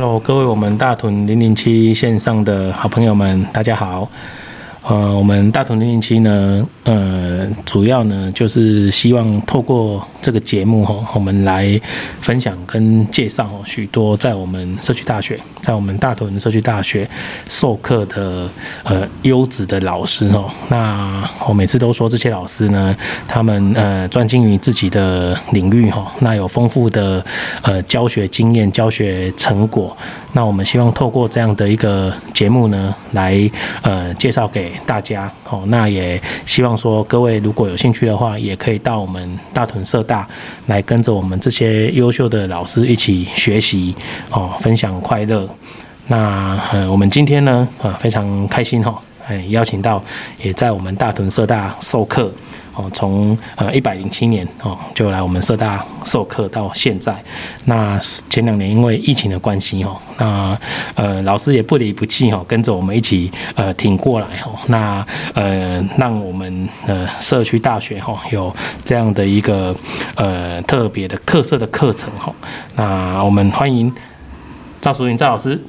Hello，各位我们大屯零零七线上的好朋友们，大家好。呃，我们大屯零零七呢，呃，主要呢就是希望透过这个节目哈，我们来分享跟介绍许多在我们社区大学，在我们大屯社区大学授课的呃优质的老师哦。那我每次都说这些老师呢，他们呃专精于自己的领域哈，那有丰富的呃教学经验、教学成果。那我们希望透过这样的一个节目呢，来呃介绍给大家哦，那也希望说各位如果有兴趣的话，也可以到我们大屯社大来跟着我们这些优秀的老师一起学习哦，分享快乐。那呃，我们今天呢啊非常开心哈，哎邀请到也在我们大屯社大授课。哦，从呃一百零七年哦就来我们社大授课到现在，那前两年因为疫情的关系哦，那呃老师也不离不弃哦，跟着我们一起呃挺过来哦，那呃让我们呃社区大学哈有这样的一个呃特别的特色的课程哈，那我们欢迎赵淑云赵老师。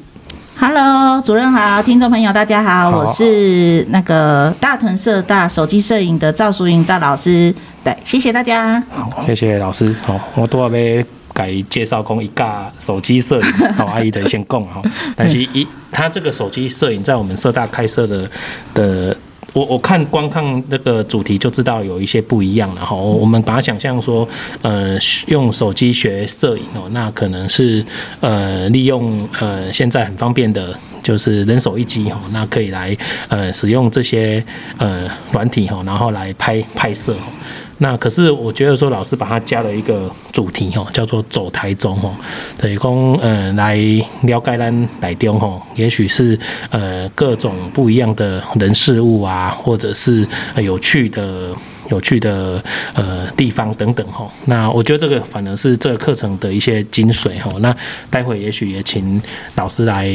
Hello，主任好，听众朋友大家好，好，我是那个大屯社大手机摄影的赵淑云赵老师，对，谢谢大家。好，谢谢老师。好，我都要被改介绍讲一架手机摄影，好，阿姨的先讲哈，但是一他这个手机摄影在我们社大开设的的。我我看光看那个主题就知道有一些不一样了哈。我们把它想象说，呃，用手机学摄影哦，那可能是呃利用呃现在很方便的，就是人手一机哈，那可以来呃使用这些呃软体哈，然后来拍拍摄。那可是我觉得说，老师把它加了一个主题吼，叫做走台中吼，等于讲呃来了解咱台中吼，也许是呃各种不一样的人事物啊，或者是有趣的。有趣的呃地方等等哈，那我觉得这个反而是这个课程的一些精髓哈。那待会也许也请老师来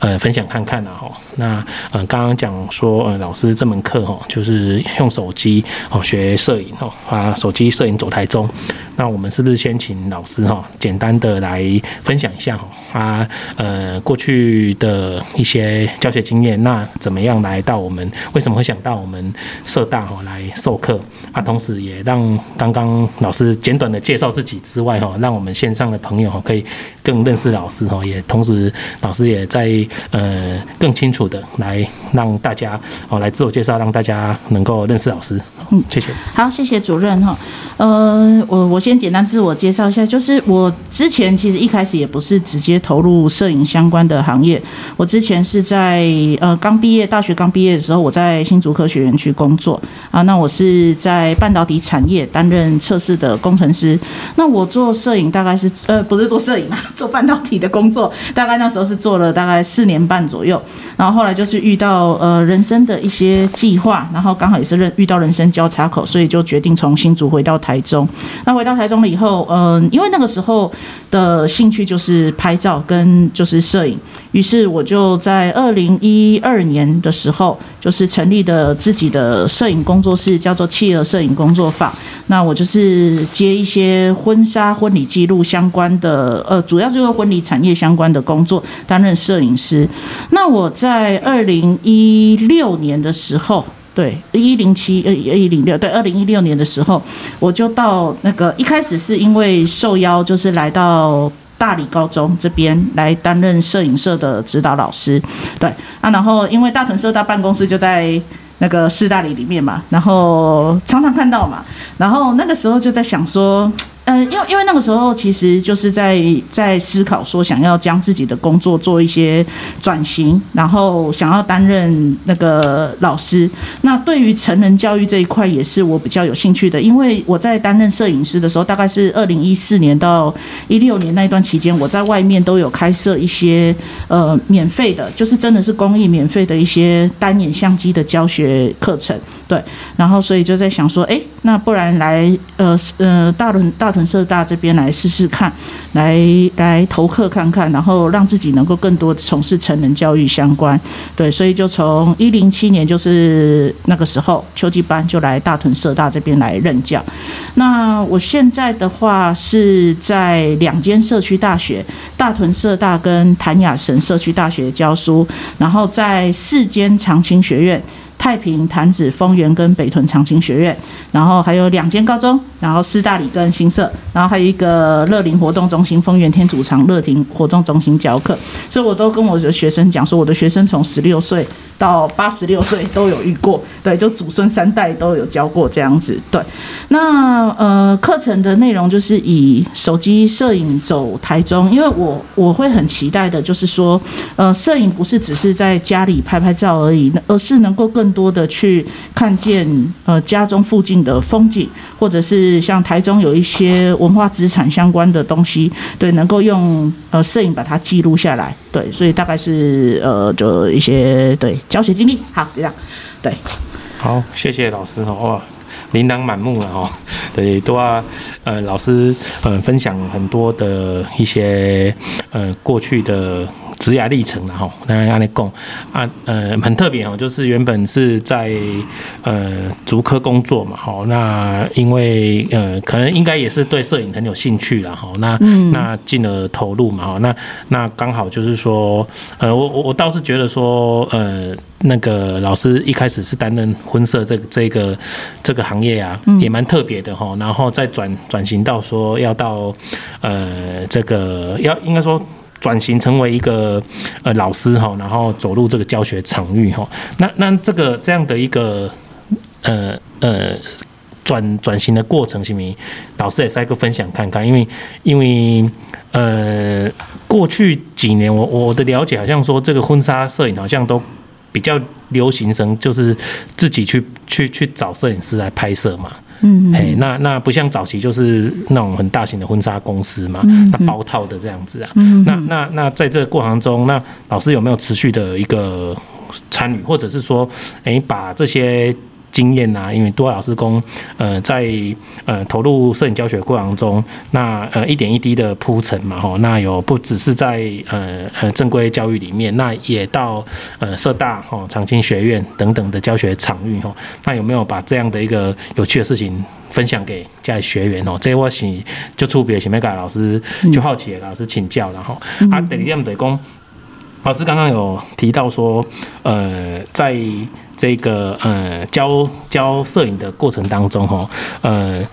呃分享看看啊哈。那呃刚刚讲说呃老师这门课哈，就是用手机哦学摄影哦啊手机摄影走台中。那我们是不是先请老师哈简单的来分享一下哈他呃过去的一些教学经验？那怎么样来到我们为什么会想到我们社大哈来授课？啊，同时也让刚刚老师简短的介绍自己之外，哈，让我们线上的朋友哈可以更认识老师哈，也同时老师也在呃更清楚的来让大家哦来自我介绍，让大家能够认识老师。嗯，谢谢。好，谢谢主任哈。呃，我我先简单自我介绍一下，就是我之前其实一开始也不是直接投入摄影相关的行业，我之前是在呃刚毕业，大学刚毕业的时候，我在新竹科学园区工作啊，那我是在。半导体产业担任测试的工程师，那我做摄影大概是呃不是做摄影啊，做半导体的工作，大概那时候是做了大概四年半左右，然后后来就是遇到呃人生的一些计划，然后刚好也是认遇到人生交叉口，所以就决定从新竹回到台中。那回到台中了以后，嗯、因为那个时候的兴趣就是拍照跟就是摄影，于是我就在二零一二年的时候，就是成立的自己的摄影工作室，叫做企鹅摄影工作坊。那我就是接一些婚纱、婚礼记录相关的，呃，主要是跟婚礼产业相关的工作，担任摄影师。那我在二零一六年的时候，对，一零七呃一零六，对，二零一六年的时候，我就到那个一开始是因为受邀，就是来到。大理高中这边来担任摄影社的指导老师，对啊，然后因为大屯社大办公室就在那个四大里里面嘛，然后常常看到嘛，然后那个时候就在想说。嗯，因为因为那个时候其实就是在在思考说，想要将自己的工作做一些转型，然后想要担任那个老师。那对于成人教育这一块，也是我比较有兴趣的。因为我在担任摄影师的时候，大概是二零一四年到一六年那一段期间，我在外面都有开设一些呃免费的，就是真的是公益免费的一些单眼相机的教学课程。对，然后所以就在想说，哎，那不然来呃呃大轮大屯。社大这边来试试看，来来投课看看，然后让自己能够更多的从事成人教育相关。对，所以就从一零七年就是那个时候秋季班就来大屯社大这边来任教。那我现在的话是在两间社区大学，大屯社大跟谭雅神社区大学教书，然后在四间长青学院。太平、潭子、丰原跟北屯长青学院，然后还有两间高中，然后师大里跟新社，然后还有一个乐林活动中心丰原天主堂乐亭活动中心教课，所以我都跟我的学生讲说，我的学生从十六岁到八十六岁都有遇过，对，就祖孙三代都有教过这样子，对。那呃，课程的内容就是以手机摄影走台中，因为我我会很期待的就是说，呃，摄影不是只是在家里拍拍照而已，而是能够更更多的去看见呃家中附近的风景，或者是像台中有一些文化资产相关的东西，对，能够用呃摄影把它记录下来，对，所以大概是呃就一些对教学经历，好，这样，对，好，谢谢老师哦，哇，琳琅满目了哦，对，都要呃老师呃分享很多的一些呃过去的。职涯历程了哈，那按你讲啊，呃，很特别哦，就是原本是在呃竹科工作嘛，哈，那因为呃可能应该也是对摄影很有兴趣了哈，那那进了投入嘛，哈，那那刚好就是说，呃，我我我倒是觉得说，呃，那个老师一开始是担任婚摄这个这个这个行业啊，也蛮特别的哈，然后再转转型到说要到呃这个要应该说。转型成为一个呃老师哈，然后走入这个教学场域哈。那那这个这样的一个呃呃转转型的过程，行不行？老师也是一个分享看看，因为因为呃过去几年我我的了解好像说这个婚纱摄影好像都比较流行成就是自己去去去找摄影师来拍摄嘛。嗯，哎，那那不像早期就是那种很大型的婚纱公司嘛，嗯、那包套的这样子啊。嗯、那那那在这个过程中，那老师有没有持续的一个参与，或者是说，哎，把这些。经验呐，因为多老师公，呃，在呃投入摄影教学过程中，那呃一点一滴的铺陈嘛，吼，那有不只是在呃呃正规教育里面，那也到呃社大吼长青学院等等的教学场域吼，那有没有把这样的一个有趣的事情分享给家里学员哦？这我是就出别想要给老师就好奇老师请教然后啊，第二点对公，老师刚刚有提到说，呃，在这个呃教教摄影的过程当中哈，呃，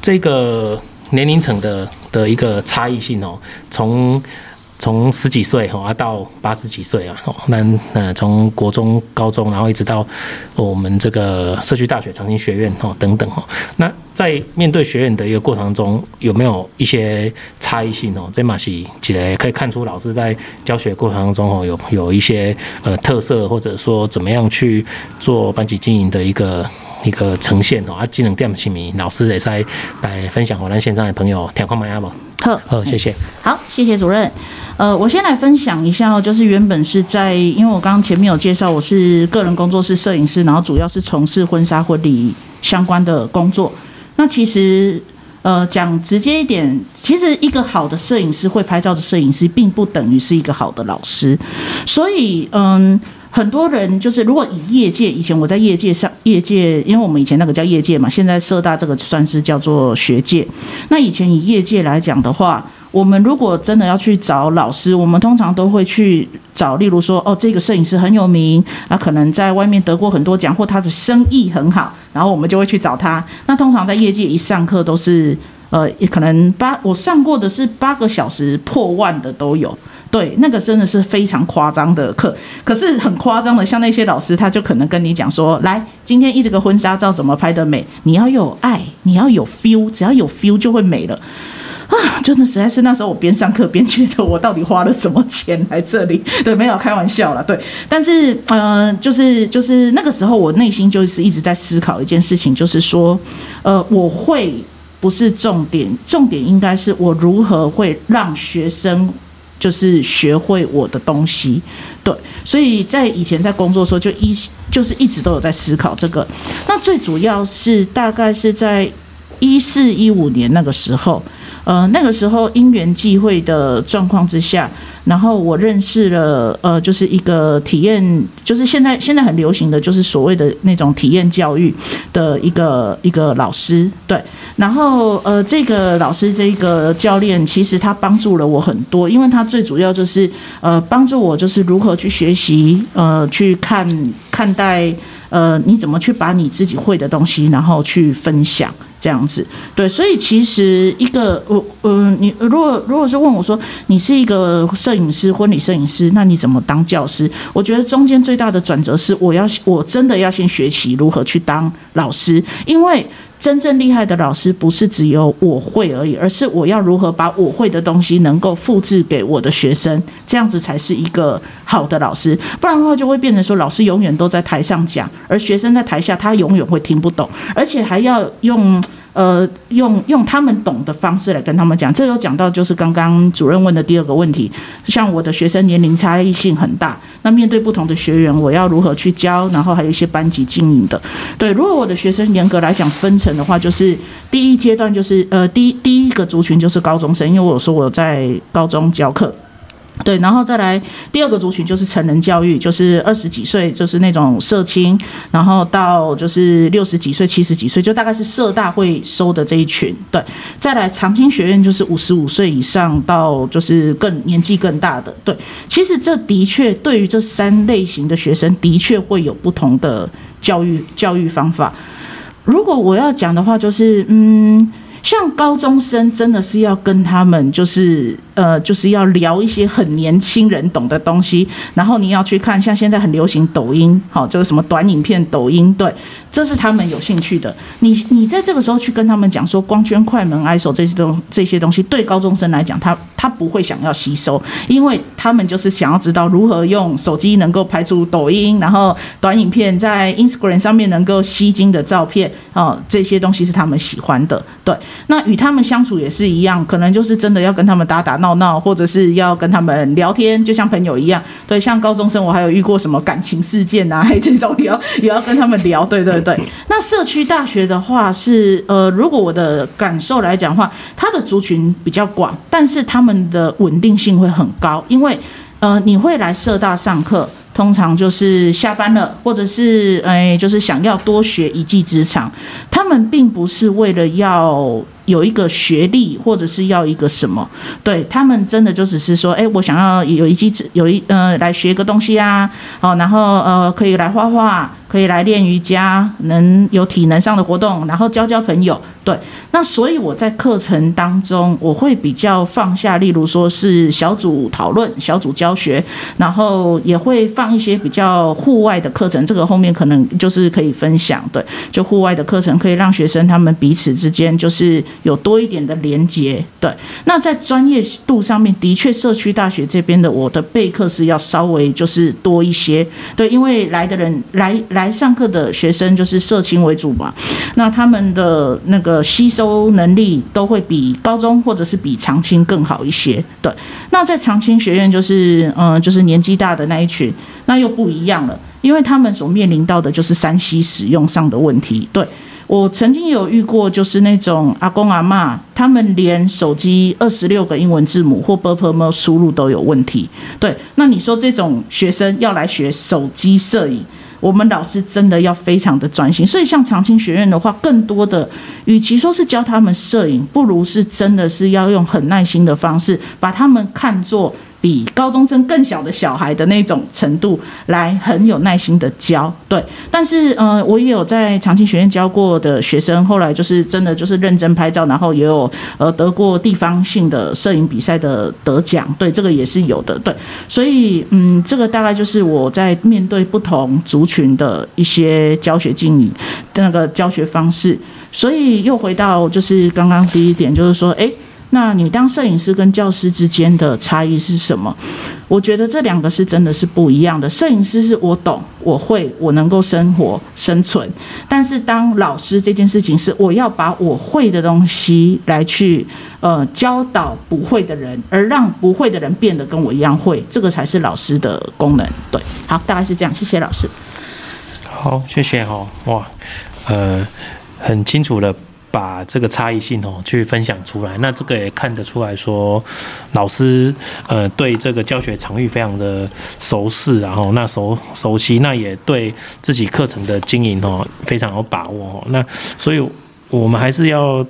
这个年龄层的的一个差异性哦，从。从十几岁哈到八十几岁啊，那呃从国中、高中，然后一直到我们这个社区大学、长青学院哈等等哈，那在面对学员的一个过程中，有没有一些差异性哦？这嘛是起来可以看出老师在教学过程当中哦，有有一些呃特色，或者说怎么样去做班级经营的一个一个呈现哦。啊，技能点起名，老师也在来分享，我们线上的朋友听看麦不？好，好，谢谢。好，谢谢主任。呃，我先来分享一下哦，就是原本是在，因为我刚刚前面有介绍，我是个人工作室摄影师，然后主要是从事婚纱婚礼相关的工作。那其实，呃，讲直接一点，其实一个好的摄影师，会拍照的摄影师，并不等于是一个好的老师。所以，嗯。很多人就是，如果以业界，以前我在业界上，业界，因为我们以前那个叫业界嘛，现在社大这个算是叫做学界。那以前以业界来讲的话，我们如果真的要去找老师，我们通常都会去找，例如说，哦，这个摄影师很有名，啊，可能在外面得过很多奖，或他的生意很好，然后我们就会去找他。那通常在业界一上课都是，呃，可能八，我上过的是八个小时破万的都有。对，那个真的是非常夸张的课，可是很夸张的，像那些老师，他就可能跟你讲说，来，今天一这个婚纱照怎么拍得美？你要有爱，你要有 feel，只要有 feel 就会美了啊！真的实在是那时候我边上课边觉得我到底花了什么钱来这里？对，没有开玩笑啦，对。但是，呃，就是就是那个时候我内心就是一直在思考一件事情，就是说，呃，我会不是重点，重点应该是我如何会让学生。就是学会我的东西，对，所以在以前在工作的时候就一就是一直都有在思考这个。那最主要是大概是在一四一五年那个时候。呃，那个时候因缘际会的状况之下，然后我认识了呃，就是一个体验，就是现在现在很流行的就是所谓的那种体验教育的一个一个老师，对，然后呃，这个老师这个教练其实他帮助了我很多，因为他最主要就是呃帮助我就是如何去学习，呃，去看看待呃你怎么去把你自己会的东西，然后去分享。这样子，对，所以其实一个我，嗯，你如果如果是问我说，你是一个摄影师，婚礼摄影师，那你怎么当教师？我觉得中间最大的转折是，我要我真的要先学习如何去当老师，因为真正厉害的老师不是只有我会而已，而是我要如何把我会的东西能够复制给我的学生，这样子才是一个好的老师。不然的话，就会变成说，老师永远都在台上讲，而学生在台下，他永远会听不懂，而且还要用。呃，用用他们懂的方式来跟他们讲，这有讲到就是刚刚主任问的第二个问题，像我的学生年龄差异性很大，那面对不同的学员，我要如何去教？然后还有一些班级经营的，对，如果我的学生严格来讲分成的话，就是第一阶段就是呃，第第一个族群就是高中生，因为我说我在高中教课。对，然后再来第二个族群就是成人教育，就是二十几岁，就是那种社青，然后到就是六十几岁、七十几岁，就大概是社大会收的这一群。对，再来长青学院就是五十五岁以上到就是更年纪更大的。对，其实这的确对于这三类型的学生的确会有不同的教育教育方法。如果我要讲的话，就是嗯，像高中生真的是要跟他们就是。呃，就是要聊一些很年轻人懂的东西，然后你要去看，像现在很流行抖音，好，就是什么短影片、抖音，对，这是他们有兴趣的。你你在这个时候去跟他们讲说光圈、快门、ISO 这些东这些东西，对高中生来讲，他他不会想要吸收，因为他们就是想要知道如何用手机能够拍出抖音，然后短影片在 Instagram 上面能够吸睛的照片，哦，这些东西是他们喜欢的。对，那与他们相处也是一样，可能就是真的要跟他们打打。闹闹，或者是要跟他们聊天，就像朋友一样。对，像高中生，我还有遇过什么感情事件啊，还这种也要也要跟他们聊。对对对。那社区大学的话是，呃，如果我的感受来讲的话，它的族群比较广，但是他们的稳定性会很高，因为呃，你会来社大上课，通常就是下班了，或者是哎，就是想要多学一技之长。他们并不是为了要。有一个学历，或者是要一个什么？对，他们真的就只是说，哎，我想要有一技，有一呃，来学个东西啊，哦，然后呃，可以来画画。可以来练瑜伽，能有体能上的活动，然后交交朋友。对，那所以我在课程当中，我会比较放下，例如说是小组讨论、小组教学，然后也会放一些比较户外的课程。这个后面可能就是可以分享。对，就户外的课程可以让学生他们彼此之间就是有多一点的连接。对，那在专业度上面，的确社区大学这边的我的备课是要稍微就是多一些。对，因为来的人来来。上课的学生就是社青为主嘛，那他们的那个呃吸收能力都会比高中或者是比长青更好一些。对，那在长青学院就是嗯、就是年纪大的那一群，那又不一样了，因为他们所面临到的就是山西使用上的问题。对我曾经有遇过，就是那种阿公阿妈，他们连手机二十六个英文字母或 b u r p e 输入都有问题。对，那你说这种学生要来学手机摄影？我们老师真的要非常的专心，所以像长青学院的话，更多的与其说是教他们摄影，不如是真的是要用很耐心的方式，把他们看作。比高中生更小的小孩的那种程度来很有耐心的教，对。但是呃，我也有在长青学院教过的学生，后来就是真的就是认真拍照，然后也有呃得过地方性的摄影比赛的得奖，对，这个也是有的，对。所以嗯，这个大概就是我在面对不同族群的一些教学经历的那个教学方式。所以又回到就是刚刚第一点，就是说，诶。那你当摄影师跟教师之间的差异是什么？我觉得这两个是真的是不一样的。摄影师是我懂，我会，我能够生活生存。但是当老师这件事情是我要把我会的东西来去呃教导不会的人，而让不会的人变得跟我一样会，这个才是老师的功能。对，好，大概是这样。谢谢老师。好，谢谢哈。哇，呃，很清楚的。把这个差异性哦去分享出来。那这个也看得出来说，老师呃对这个教学场域非常的熟悉，然后那熟熟悉，那也对自己课程的经营哦非常有把握哦。那所以我们还是要。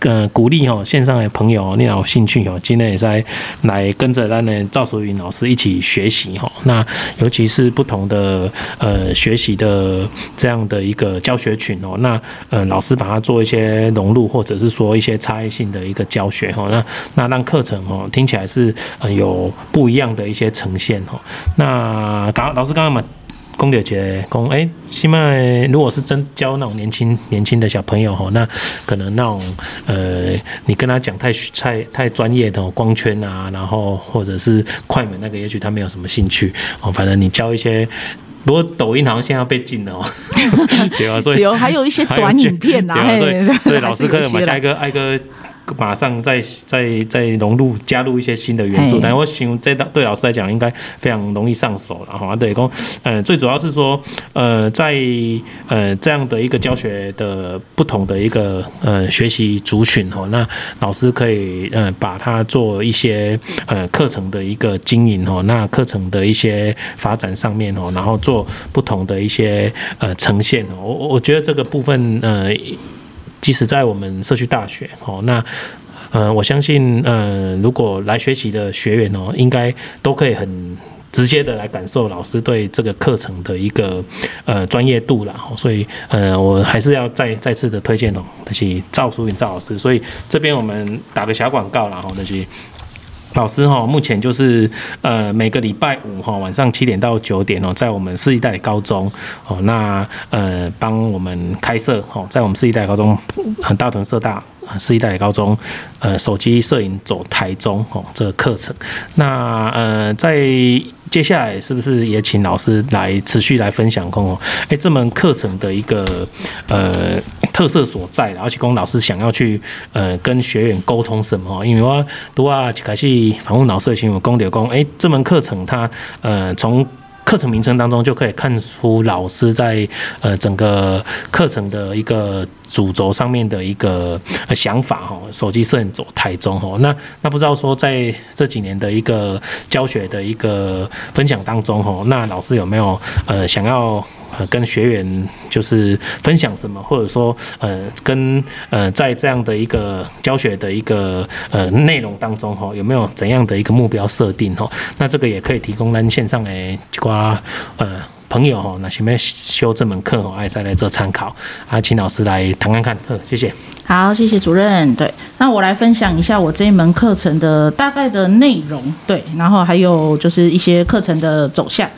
呃，鼓励哦，线上的朋友，你有兴趣哦，今天也在来跟着咱的赵淑云老师一起学习哈。那尤其是不同的呃学习的这样的一个教学群哦，那呃老师把它做一些融入，或者是说一些差异性的一个教学哈。那那让课程哦听起来是呃有不一样的一些呈现哈。那刚老师刚刚嘛。公牛节，公哎，起码如果是真教那种年轻年轻的小朋友吼，那可能那种呃，你跟他讲太太太专业的光圈啊，然后或者是快门那个，也许他没有什么兴趣哦。反正你教一些，不过抖音好像现在要被禁了哦，对啊，所以有还有一些短影片呐、啊，对啊，所以所以老师可能嘛，下一个爱哥。马上再再再融入加入一些新的元素，但我想这对老师来讲应该非常容易上手了哈。对，公，呃，最主要是说，呃，在呃这样的一个教学的不同的一个呃学习族群哈，那老师可以呃把它做一些呃课程的一个经营哦，那课程的一些发展上面哦，然后做不同的一些呃呈现哦，我我觉得这个部分呃。即使在我们社区大学，哦，那，呃，我相信，呃，如果来学习的学员哦，应该都可以很直接的来感受老师对这个课程的一个呃专业度了。所以，呃，我还是要再再次的推荐哦，那些赵淑云赵老师。所以这边我们打个小广告啦，吼，就是。老师哈，目前就是呃每个礼拜五哈晚上七点到九点哦，在我们世纪代理高中哦，那呃帮我们开设哦，在我们世纪代理高中很大屯社大世纪代理高中呃手机摄影走台中哦这个课程，那呃在。接下来是不是也请老师来持续来分享哦？哎，这门课程的一个呃特色所在，而且公老师想要去呃跟学员沟通什么？因为我读啊开始访问老师的时候，公的公哎，这门课程它呃从。课程名称当中就可以看出老师在呃整个课程的一个主轴上面的一个想法哈，手机摄影走台中哈，那那不知道说在这几年的一个教学的一个分享当中哈，那老师有没有呃想要？呃，跟学员就是分享什么，或者说，呃，跟呃，在这样的一个教学的一个呃内容当中，哈，有没有怎样的一个目标设定，哈？那这个也可以提供咱线上的一挂呃朋友，哈，那前面修这门课，哈，爱再来做参考，啊，请老师来谈看看，呵，谢谢。好，谢谢主任。对，那我来分享一下我这一门课程的大概的内容，对，然后还有就是一些课程的走向。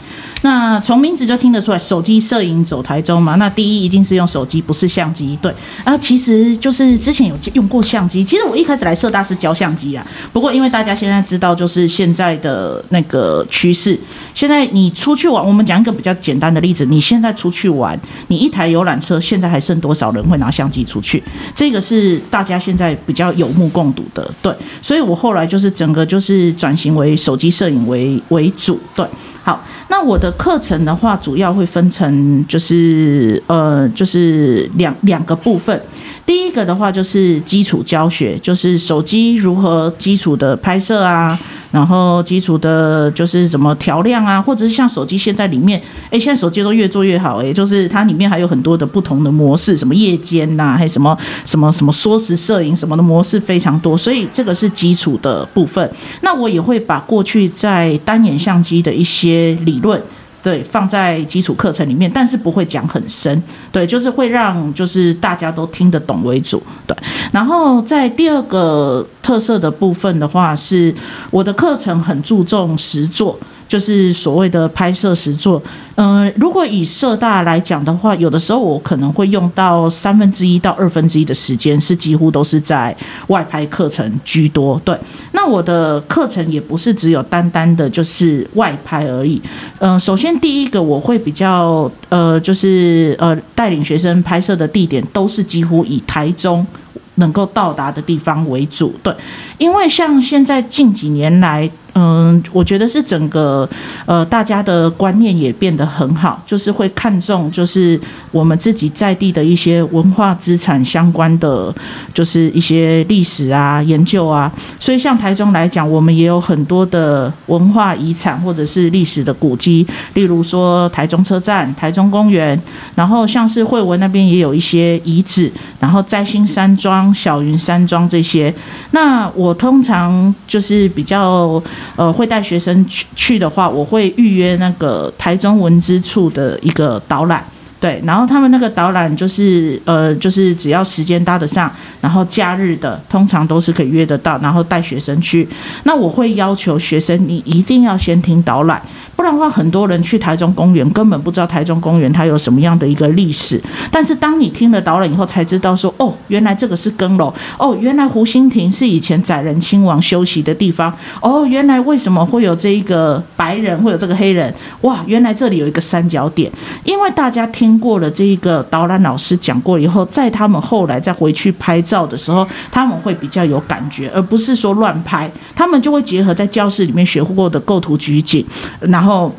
那从名字就听得出来，手机摄影走台中嘛。那第一一定是用手机，不是相机。对，然后其实就是之前有用过相机。其实我一开始来社大是教相机啊，不过因为大家现在知道，就是现在的那个趋势。现在你出去玩，我们讲一个比较简单的例子，你现在出去玩，你一台游览车现在还剩多少人会拿相机出去？这个是大家现在比较有目共睹的。对，所以我后来就是整个就是转型为手机摄影为为主。对。好，那我的课程的话，主要会分成就是呃，就是两两个部分。第一个的话就是基础教学，就是手机如何基础的拍摄啊，然后基础的就是怎么调亮啊，或者是像手机现在里面，哎，现在手机都越做越好，哎，就是它里面还有很多的不同的模式，什么夜间呐、还有什么什么什么缩时摄影什么的模式非常多，所以这个是基础的部分。那我也会把过去在单眼相机的一些理论。对，放在基础课程里面，但是不会讲很深，对，就是会让就是大家都听得懂为主，对。然后在第二个特色的部分的话，是我的课程很注重实作。就是所谓的拍摄实作，嗯、呃，如果以社大来讲的话，有的时候我可能会用到三分之一到二分之一的时间，是几乎都是在外拍课程居多。对，那我的课程也不是只有单单的就是外拍而已。嗯、首先第一个我会比较呃，就是呃带领学生拍摄的地点都是几乎以台中能够到达的地方为主。对，因为像现在近几年来。嗯，我觉得是整个呃大家的观念也变得很好，就是会看重就是我们自己在地的一些文化资产相关的，就是一些历史啊研究啊。所以像台中来讲，我们也有很多的文化遗产或者是历史的古迹，例如说台中车站、台中公园，然后像是惠文那边也有一些遗址，然后摘星山庄、小云山庄这些。那我通常就是比较。呃，会带学生去去的话，我会预约那个台中文资处的一个导览，对，然后他们那个导览就是呃，就是只要时间搭得上，然后假日的通常都是可以约得到，然后带学生去。那我会要求学生，你一定要先听导览。不然的话，很多人去台中公园根本不知道台中公园它有什么样的一个历史。但是当你听了导览以后，才知道说，哦，原来这个是更楼，哦，原来湖心亭是以前载人亲王休息的地方，哦，原来为什么会有这一个白人，会有这个黑人？哇，原来这里有一个三角点。因为大家听过了这一个导览老师讲过以后，在他们后来再回去拍照的时候，他们会比较有感觉，而不是说乱拍。他们就会结合在教室里面学过的构图取景，然后。然后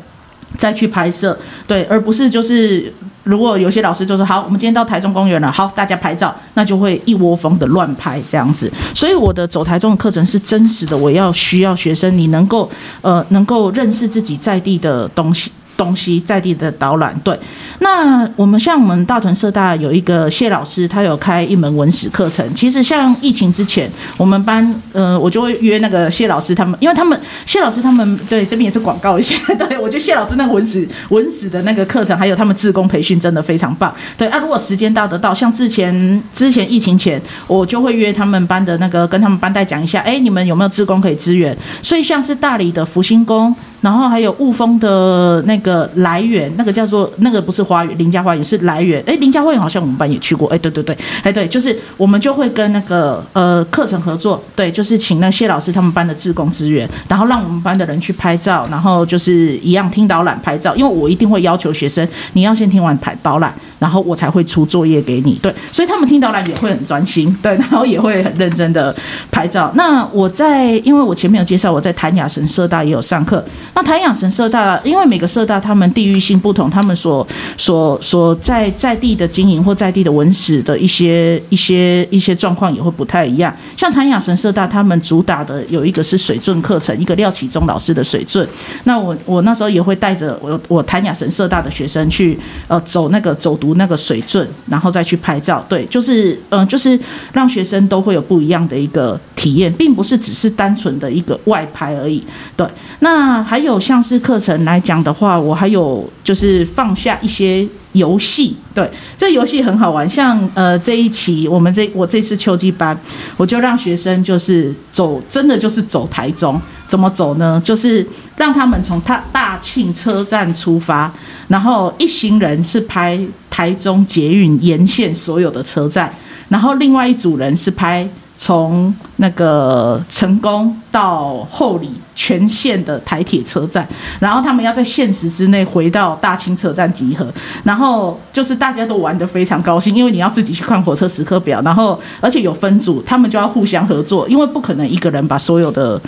再去拍摄，对，而不是就是如果有些老师就说好，我们今天到台中公园了，好，大家拍照，那就会一窝蜂的乱拍这样子。所以我的走台中的课程是真实的，我要需要学生你能够呃能够认识自己在地的东西。东西在地的导览，对。那我们像我们大屯社大有一个谢老师，他有开一门文史课程。其实像疫情之前，我们班呃，我就会约那个谢老师他们，因为他们谢老师他们对这边也是广告一下。对，我觉得谢老师那个文史文史的那个课程，还有他们志工培训真的非常棒。对啊，如果时间到得到，像之前之前疫情前，我就会约他们班的那个跟他们班代讲一下，哎，你们有没有志工可以支援？所以像是大理的福星宫。然后还有雾峰的那个来源，那个叫做那个不是花园，林家花园是来源。哎，林家花园好像我们班也去过。哎，对对对，哎对，就是我们就会跟那个呃课程合作，对，就是请那谢老师他们班的志工支援，然后让我们班的人去拍照，然后就是一样听导览拍照，因为我一定会要求学生，你要先听完拍导览，然后我才会出作业给你。对，所以他们听到了也会很专心，对，然后也会很认真的拍照。那我在，因为我前面有介绍，我在谭雅神社大也有上课。那台阳神社大，因为每个社大他们地域性不同，他们所所所在在地的经营或在地的文史的一些一些一些状况也会不太一样。像台阳神社大，他们主打的有一个是水圳课程，一个廖启忠老师的水圳。那我我那时候也会带着我我台阳神社大的学生去呃走那个走读那个水圳，然后再去拍照。对，就是嗯、就是让学生都会有不一样的一个体验，并不是只是单纯的一个外拍而已。对，那还。有像是课程来讲的话，我还有就是放下一些游戏，对，这游戏很好玩。像呃这一期我们这我这次秋季班，我就让学生就是走，真的就是走台中，怎么走呢？就是让他们从他大庆车站出发，然后一行人是拍台中捷运沿线所有的车站，然后另外一组人是拍。从那个成功到后里全线的台铁车站，然后他们要在限时之内回到大清车站集合，然后就是大家都玩得非常高兴，因为你要自己去看火车时刻表，然后而且有分组，他们就要互相合作，因为不可能一个人把所有的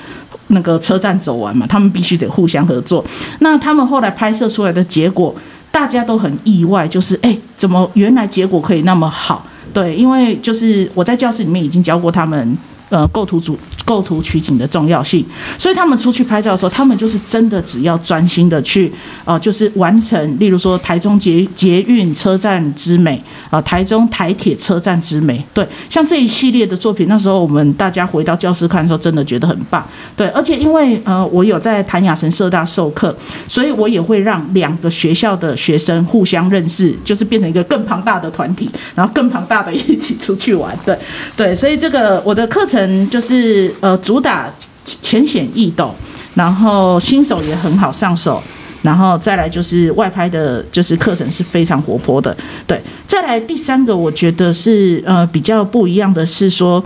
那个车站走完嘛，他们必须得互相合作。那他们后来拍摄出来的结果，大家都很意外，就是哎，怎么原来结果可以那么好？对，因为就是我在教室里面已经教过他们。呃，构图组构图取景的重要性，所以他们出去拍照的时候，他们就是真的只要专心的去，呃，就是完成，例如说台中捷捷运车站之美，啊、呃，台中台铁车站之美，对，像这一系列的作品，那时候我们大家回到教室看的时候，真的觉得很棒，对，而且因为呃，我有在谭雅神社大授课，所以我也会让两个学校的学生互相认识，就是变成一个更庞大的团体，然后更庞大的一起出去玩，对，对，所以这个我的课程。就是呃，主打浅显易懂，然后新手也很好上手，然后再来就是外拍的，就是课程是非常活泼的。对，再来第三个，我觉得是呃比较不一样的是说，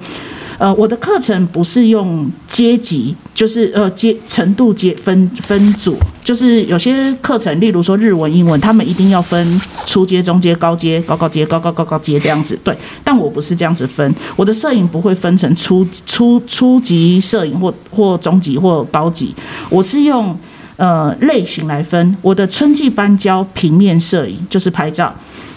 呃，我的课程不是用阶级，就是呃阶程度阶分分组，就是有些课程，例如说日文、英文，他们一定要分初阶、中阶、高阶、高高阶、高高高高阶这样子。对，但我不是这样子分，我的摄影不会分成初初初级摄影或或中级或高级，我是用呃类型来分。我的春季班教平面摄影，就是拍照；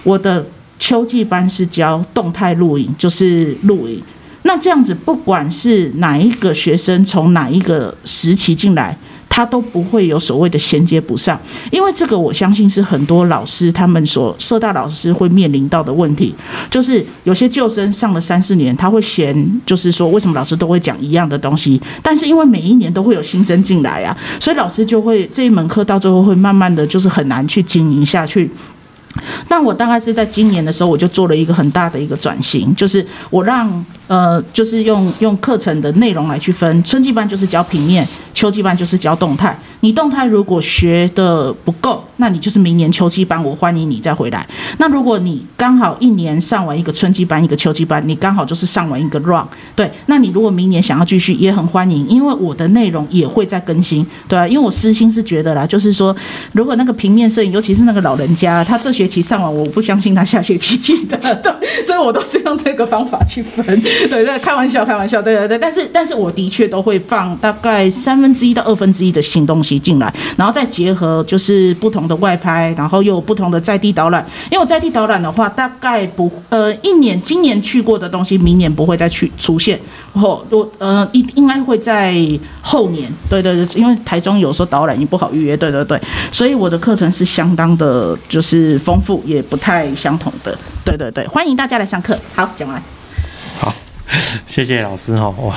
我的秋季班是教动态录影，就是录影。那这样子，不管是哪一个学生从哪一个时期进来，他都不会有所谓的衔接不上，因为这个我相信是很多老师他们所社大老师会面临到的问题，就是有些旧生上了三四年，他会嫌，就是说为什么老师都会讲一样的东西，但是因为每一年都会有新生进来啊，所以老师就会这一门课到最后会慢慢的就是很难去经营下去。但我大概是在今年的时候，我就做了一个很大的一个转型，就是我让呃，就是用用课程的内容来去分，春季班就是教平面，秋季班就是教动态。你动态如果学的不够，那你就是明年秋季班，我欢迎你再回来。那如果你刚好一年上完一个春季班，一个秋季班，你刚好就是上完一个 run，对，那你如果明年想要继续，也很欢迎，因为我的内容也会再更新，对啊，因为我私心是觉得啦，就是说，如果那个平面摄影，尤其是那个老人家，他这学期上完，我不相信他下学期记得，对，所以我都是用这个方法去分，对对，开玩笑，开玩笑，对对对，但是但是我的确都会放大概三分之一到二分之一的新东西进来，然后再结合就是不同的外拍，然后又有不同的在地导览。因为我在地导览的话，大概不呃一年今年去过的东西，明年不会再去出现。后我呃应应该会在后年。对对对，因为台中有时候导览也不好预约。对对对，所以我的课程是相当的，就是丰富，也不太相同的。对对对，欢迎大家来上课。好，讲完。好，谢谢老师哈，哇，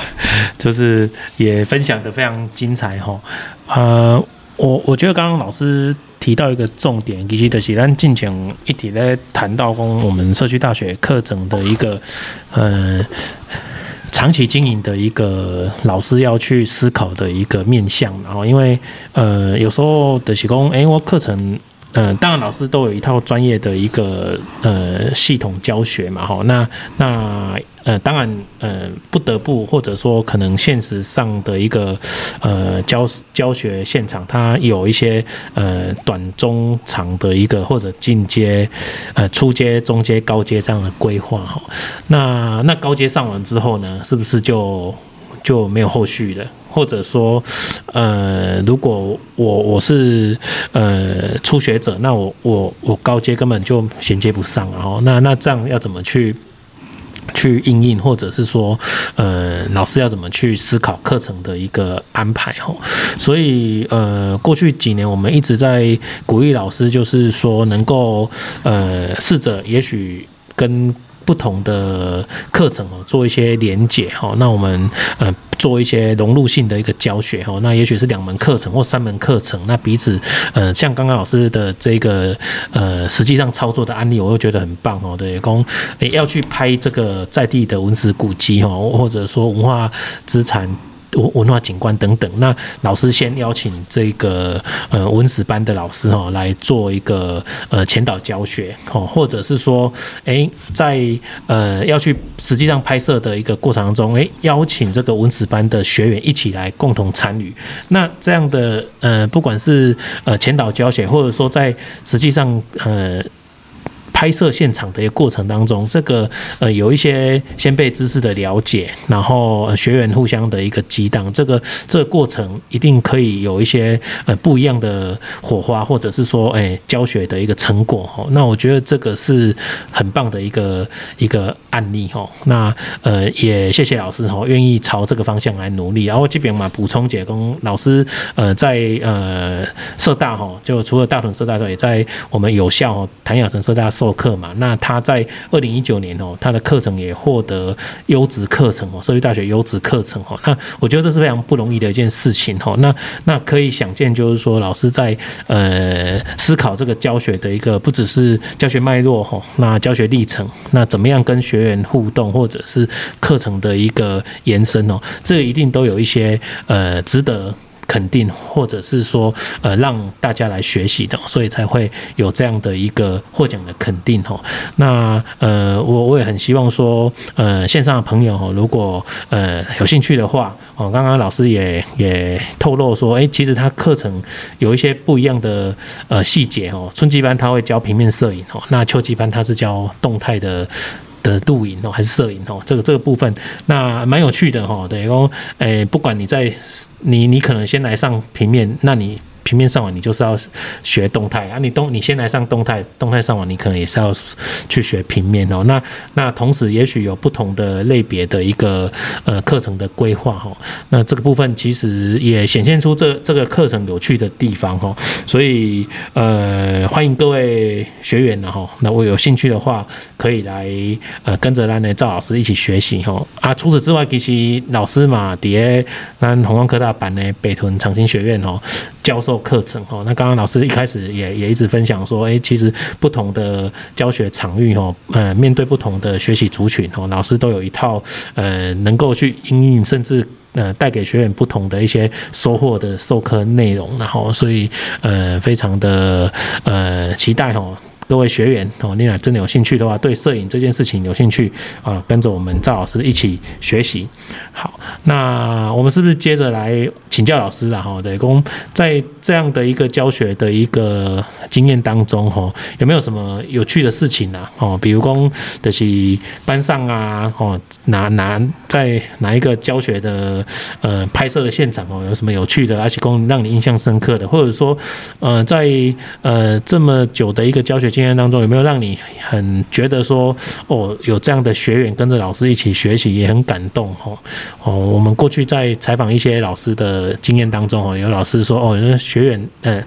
就是也分享的非常精彩哈，呃。我我觉得刚刚老师提到一个重点，其实就是咱进前一直在谈到跟我们社区大学课程的一个呃长期经营的一个老师要去思考的一个面向，然后因为呃有时候的是讲，哎，我课程。嗯，当然老师都有一套专业的一个呃系统教学嘛，哈，那那呃当然呃不得不或者说可能现实上的一个呃教教学现场，它有一些呃短中长的一个或者进阶呃初阶、中阶、高阶这样的规划哈，那那高阶上完之后呢，是不是就就没有后续了？或者说，呃，如果我我是呃初学者，那我我我高阶根本就衔接不上，然后那那这样要怎么去去应应，或者是说，呃，老师要怎么去思考课程的一个安排？哈，所以呃，过去几年我们一直在鼓励老师，就是说能够呃试着，也许跟不同的课程哦做一些连结哈，那我们呃。做一些融入性的一个教学哈，那也许是两门课程或三门课程，那彼此呃，像刚刚老师的这个呃，实际上操作的案例，我又觉得很棒哦。对，公要去拍这个在地的文史古迹哈，或者说文化资产。文文化景观等等，那老师先邀请这个呃文史班的老师哈来做一个呃前导教学哦，或者是说，诶，在呃要去实际上拍摄的一个过程当中，诶，邀请这个文史班的学员一起来共同参与。那这样的呃，不管是呃前导教学，或者说在实际上呃。拍摄现场的一个过程当中，这个呃有一些先辈知识的了解，然后学员互相的一个激荡，这个这个过程一定可以有一些呃不一样的火花，或者是说哎、教学的一个成果哈。那我觉得这个是很棒的一个一个案例哈。那呃也谢谢老师哈，愿意朝这个方向来努力。然后这边嘛补充解工老师呃在呃社大哈，就除了大屯社大之外，也在我们有效谭雅成社大授课嘛，那他在二零一九年哦，他的课程也获得优质课程哦，社区大学优质课程哦。那我觉得这是非常不容易的一件事情哦。那那可以想见，就是说老师在呃思考这个教学的一个不只是教学脉络哈，那教学历程，那怎么样跟学员互动，或者是课程的一个延伸哦，这一定都有一些呃值得。肯定，或者是说呃让大家来学习的，所以才会有这样的一个获奖的肯定哈。那呃我我也很希望说呃线上的朋友哈，如果呃有兴趣的话哦，刚刚老师也也透露说，哎，其实他课程有一些不一样的呃细节哦。春季班他会教平面摄影哦，那秋季班他是教动态的。的录影哦，还是摄影哦，这个这个部分那蛮有趣的哈。等于说，诶，不管你在你你可能先来上平面，那你。平面上网，你就是要学动态啊！你动，你先来上动态，动态上网，你可能也是要去学平面哦。那那同时，也许有不同的类别的一个呃课程的规划哈。那这个部分其实也显现出这这个课程有趣的地方哈。所以呃，欢迎各位学员然后，那我有兴趣的话，可以来呃跟着咱的赵老师一起学习哈。啊，除此之外，其实老师嘛，在咱弘光科大办的北屯长青学院哦，教授。课程哦，那刚刚老师一开始也也一直分享说，诶，其实不同的教学场域哦，呃，面对不同的学习族群哦，老师都有一套呃，能够去应应，甚至呃，带给学员不同的一些收获的授课内容，然后所以呃，非常的呃期待哦。各位学员哦，你俩真的有兴趣的话，对摄影这件事情有兴趣啊，跟着我们赵老师一起学习。好，那我们是不是接着来请教老师了哈？对，公在这样的一个教学的一个经验当中哈，有没有什么有趣的事情呢？哦，比如说就是班上啊，哦，哪哪在哪一个教学的呃拍摄的现场哦，有什么有趣的，而且公让你印象深刻的，或者说呃在呃这么久的一个教学。经验当中有没有让你很觉得说哦，有这样的学员跟着老师一起学习也很感动哦哦，我们过去在采访一些老师的经验当中哦，有老师说哦，有学员呃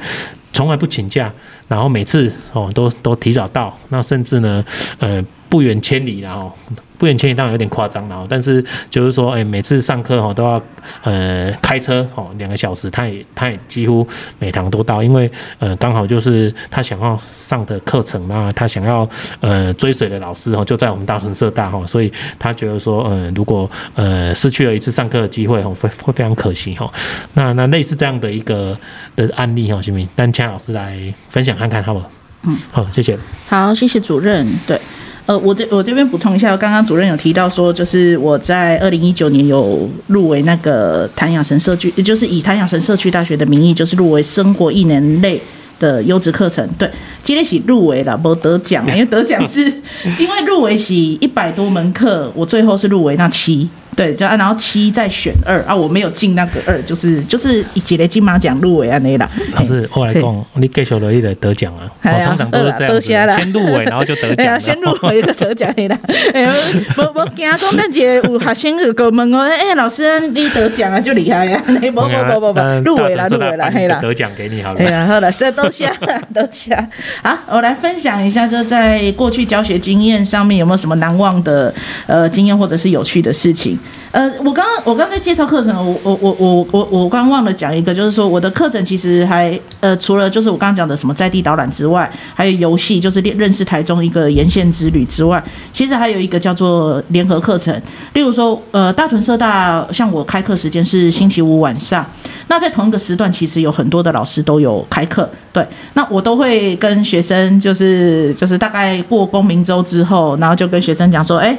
从来不请假，然后每次哦都都提早到，那甚至呢呃不远千里然后。不远千里当然有点夸张了，但是就是说，哎，每次上课哈都要呃开车哦两个小时，他也他也几乎每堂都到，因为呃刚好就是他想要上的课程嘛，他想要呃追随的老师哦就在我们大屯社大哈，所以他觉得说，呃如果呃失去了一次上课的机会哦会会非常可惜哈。那那类似这样的一个的案例哈，行不行？让恰老师来分享看看好不好？嗯，好，谢谢。好，谢谢主任。对。呃，我这我这边补充一下，刚刚主任有提到说，就是我在二零一九年有入围那个谭雅神社区，也就是以谭雅神社区大学的名义，就是入围生活一年类的优质课程。对，今天是入围了，没得奖，因为得奖是 因为入围是一百多门课，我最后是入围那七。对，就啊，然后七再选二啊，我没有进那个二，就是就是一级的金马奖入围啊那啦。老师，我来讲，你继续努力的得奖啊，我通常都是这样子，先入围然后就得奖。先入围就得奖的啦。我我惊讲那节有学生就过问我，哎，老师你得奖啊，就厉害呀。不不不不不，入围了入围了，嘿啦。得奖给你好了。哎呀，好了，是多谢多谢。好，我来分享一下，就在过去教学经验上面有没有什么难忘的呃经验或者是有趣的事情。呃，我刚刚我刚才介绍课程，我我我我我我刚忘了讲一个，就是说我的课程其实还呃，除了就是我刚刚讲的什么在地导览之外，还有游戏，就是认认识台中一个沿线之旅之外，其实还有一个叫做联合课程。例如说，呃，大屯社大像我开课时间是星期五晚上，那在同一个时段，其实有很多的老师都有开课，对，那我都会跟学生就是就是大概过公民周之后，然后就跟学生讲说，哎。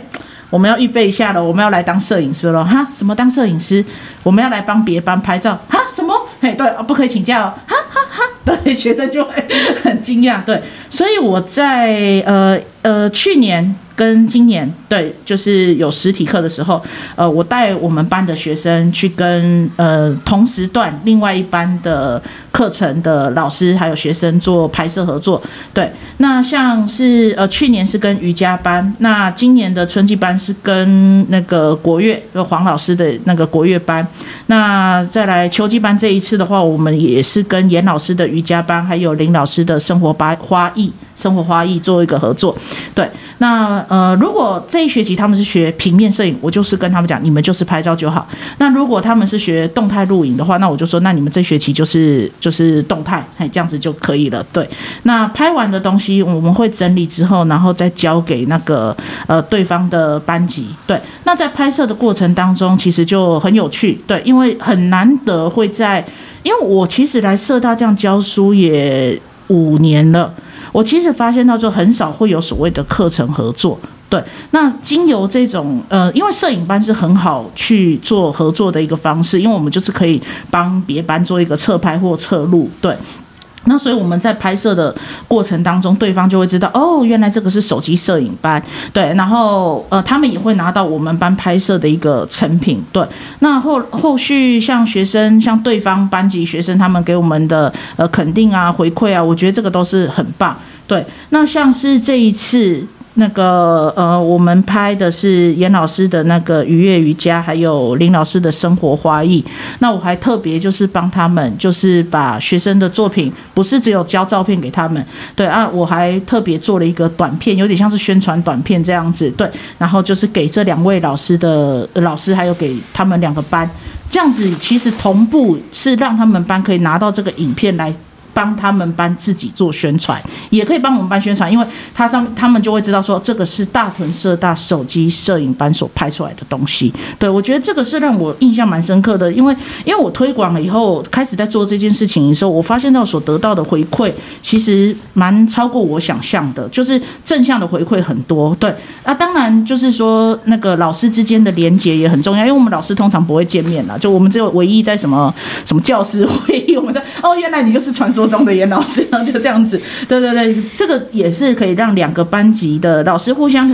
我们要预备一下了，我们要来当摄影师了哈？什么当摄影师？我们要来帮别班拍照哈？什么？嘿，对，不可以请假哦，哈哈哈，哈。对，学生就会很惊讶。对，所以我在呃呃去年。跟今年对，就是有实体课的时候，呃，我带我们班的学生去跟呃同时段另外一班的课程的老师还有学生做拍摄合作。对，那像是呃去年是跟瑜伽班，那今年的春季班是跟那个国乐，就黄老师的那个国乐班。那再来秋季班这一次的话，我们也是跟严老师的瑜伽班，还有林老师的生活班花艺。生活花艺做一个合作，对，那呃，如果这一学期他们是学平面摄影，我就是跟他们讲，你们就是拍照就好。那如果他们是学动态录影的话，那我就说，那你们这学期就是就是动态，哎，这样子就可以了。对，那拍完的东西我们会整理之后，然后再交给那个呃对方的班级。对，那在拍摄的过程当中，其实就很有趣，对，因为很难得会在。因为我其实来社大这样教书也五年了，我其实发现到就很少会有所谓的课程合作。对，那经由这种呃，因为摄影班是很好去做合作的一个方式，因为我们就是可以帮别班做一个侧拍或侧录，对。那所以我们在拍摄的过程当中，对方就会知道哦，原来这个是手机摄影班，对。然后呃，他们也会拿到我们班拍摄的一个成品，对。那后后续像学生，像对方班级学生，他们给我们的呃肯定啊、回馈啊，我觉得这个都是很棒，对。那像是这一次。那个呃，我们拍的是严老师的那个愉悦瑜伽，还有林老师的生活花艺。那我还特别就是帮他们，就是把学生的作品，不是只有交照片给他们，对啊，我还特别做了一个短片，有点像是宣传短片这样子，对。然后就是给这两位老师的老师，还有给他们两个班，这样子其实同步是让他们班可以拿到这个影片来。帮他们班自己做宣传，也可以帮我们班宣传，因为他上他们就会知道说这个是大屯社大手机摄影班所拍出来的东西。对，我觉得这个是让我印象蛮深刻的，因为因为我推广了以后，开始在做这件事情的时候，我发现到所得到的回馈其实蛮超过我想象的，就是正向的回馈很多。对，那当然就是说那个老师之间的连结也很重要，因为我们老师通常不会见面了，就我们只有唯一在什么什么教师会议，我们在哦，原来你就是传说。中的严老师，然后就这样子，对对对，这个也是可以让两个班级的老师互相，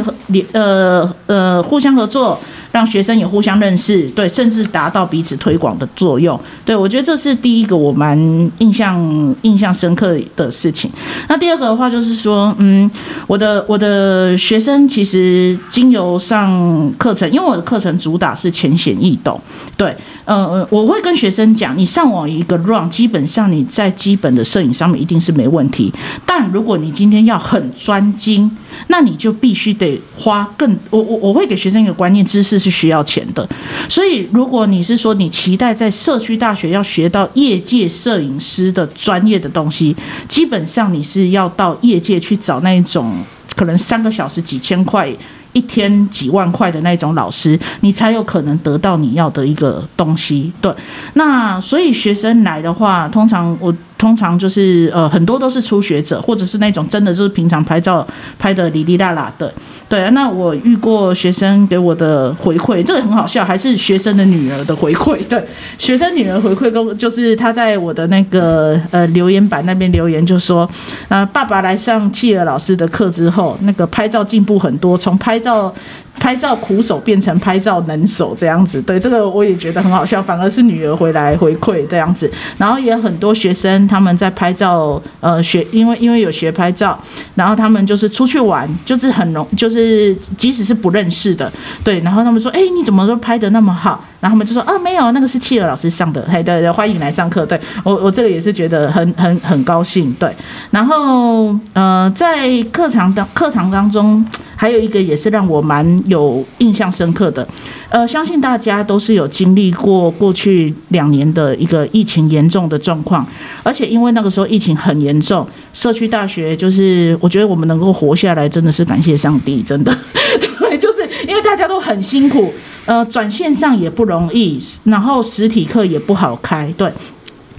呃呃，互相合作。让学生也互相认识，对，甚至达到彼此推广的作用。对，我觉得这是第一个我蛮印象印象深刻的事情。那第二个的话就是说，嗯，我的我的学生其实经由上课程，因为我的课程主打是浅显易懂。对，呃，我会跟学生讲，你上网一个 run，基本上你在基本的摄影上面一定是没问题。但如果你今天要很专精，那你就必须得花更，我我我会给学生一个观念，知识是需要钱的。所以如果你是说你期待在社区大学要学到业界摄影师的专业的东西，基本上你是要到业界去找那一种可能三个小时几千块。一天几万块的那种老师，你才有可能得到你要的一个东西。对，那所以学生来的话，通常我。通常就是呃很多都是初学者，或者是那种真的就是平常拍照拍的哩哩啦啦的，对啊。那我遇过学生给我的回馈，这个很好笑，还是学生的女儿的回馈。对，学生女儿回馈跟就是他在我的那个呃留言板那边留言，就说呃爸爸来上企鹅老师的课之后，那个拍照进步很多，从拍照。拍照苦手变成拍照能手这样子，对这个我也觉得很好笑，反而是女儿回来回馈这样子，然后也很多学生他们在拍照，呃学，因为因为有学拍照，然后他们就是出去玩，就是很容，就是即使是不认识的，对，然后他们说，哎，你怎么都拍得那么好？然后他们就说，啊，没有，那个是企鹅老师上的，嘿，对对，欢迎来上课，对我我这个也是觉得很很很高兴，对，然后呃在课堂当课堂当中。还有一个也是让我蛮有印象深刻的，呃，相信大家都是有经历过过去两年的一个疫情严重的状况，而且因为那个时候疫情很严重，社区大学就是我觉得我们能够活下来，真的是感谢上帝，真的，对，就是因为大家都很辛苦，呃，转线上也不容易，然后实体课也不好开，对。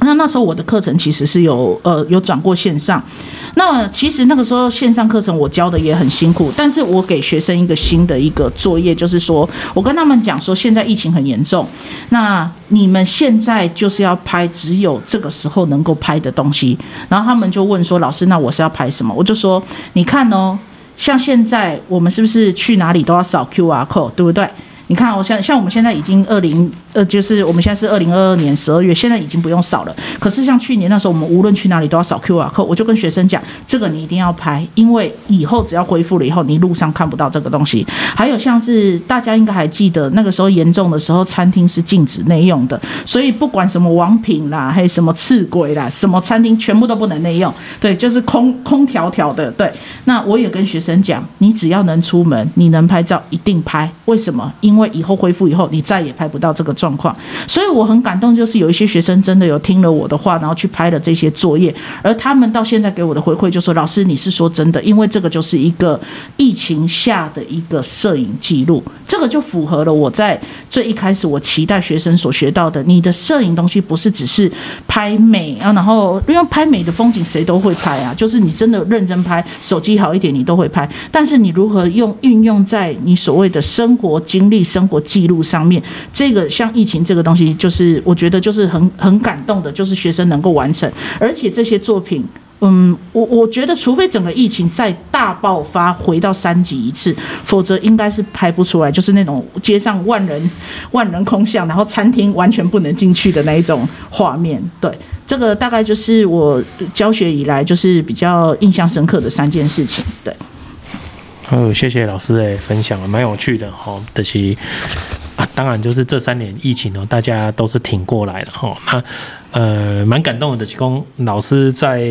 那那时候我的课程其实是有呃有转过线上，那其实那个时候线上课程我教的也很辛苦，但是我给学生一个新的一个作业，就是说我跟他们讲说，现在疫情很严重，那你们现在就是要拍只有这个时候能够拍的东西，然后他们就问说，老师，那我是要拍什么？我就说，你看哦，像现在我们是不是去哪里都要扫 QR code，对不对？你看，我像像我们现在已经二零呃，就是我们现在是二零二二年十二月，现在已经不用扫了。可是像去年那时候，我们无论去哪里都要扫 QR code。我就跟学生讲，这个你一定要拍，因为以后只要恢复了以后，你路上看不到这个东西。还有像是大家应该还记得那个时候严重的时候，餐厅是禁止内用的，所以不管什么王品啦，还有什么赤鬼啦，什么餐厅全部都不能内用。对，就是空空条条的。对，那我也跟学生讲，你只要能出门，你能拍照一定拍。为什么？因因为以后恢复以后，你再也拍不到这个状况。所以我很感动，就是有一些学生真的有听了我的话，然后去拍了这些作业，而他们到现在给我的回馈就说：“老师，你是说真的？因为这个就是一个疫情下的一个摄影记录，这个就符合了我在最一开始我期待学生所学到的。你的摄影东西不是只是拍美啊，然后因为拍美的风景谁都会拍啊，就是你真的认真拍，手机好一点你都会拍，但是你如何用运用在你所谓的生活经历、生活记录上面，这个像疫情这个东西，就是我觉得就是很很感动的，就是学生能够完成，而且这些作品。嗯，我我觉得，除非整个疫情再大爆发，回到三级一次，否则应该是拍不出来，就是那种街上万人万人空巷，然后餐厅完全不能进去的那一种画面。对，这个大概就是我教学以来就是比较印象深刻的三件事情。对，哦，谢谢老师的分享，蛮有趣的哈，这些啊，当然就是这三年疫情哦，大家都是挺过来的哈，那。呃，蛮感动的，提供老师在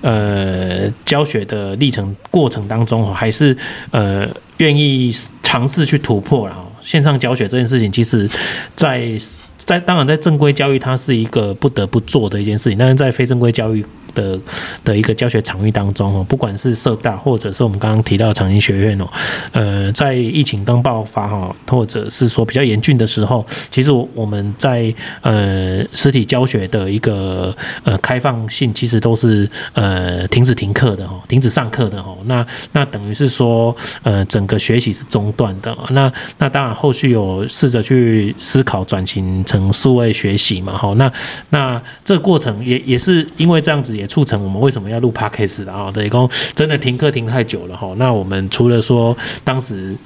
呃教学的历程过程当中，还是呃愿意尝试去突破，然后线上教学这件事情，其实，在在当然在正规教育，它是一个不得不做的一件事情，但是在非正规教育。的的一个教学场域当中哦，不管是社大或者是我们刚刚提到的长青学院哦，呃，在疫情刚爆发哈，或者是说比较严峻的时候，其实我们在呃实体教学的一个呃开放性，其实都是呃停止停课的哦，停止上课的哦，那那等于是说呃整个学习是中断的，那那当然后续有试着去思考转型成数位学习嘛，哈，那那这个过程也也是因为这样子。也促成我们为什么要录 Podcast 的啊？等于说真的停课停太久了哈。那我们除了说当时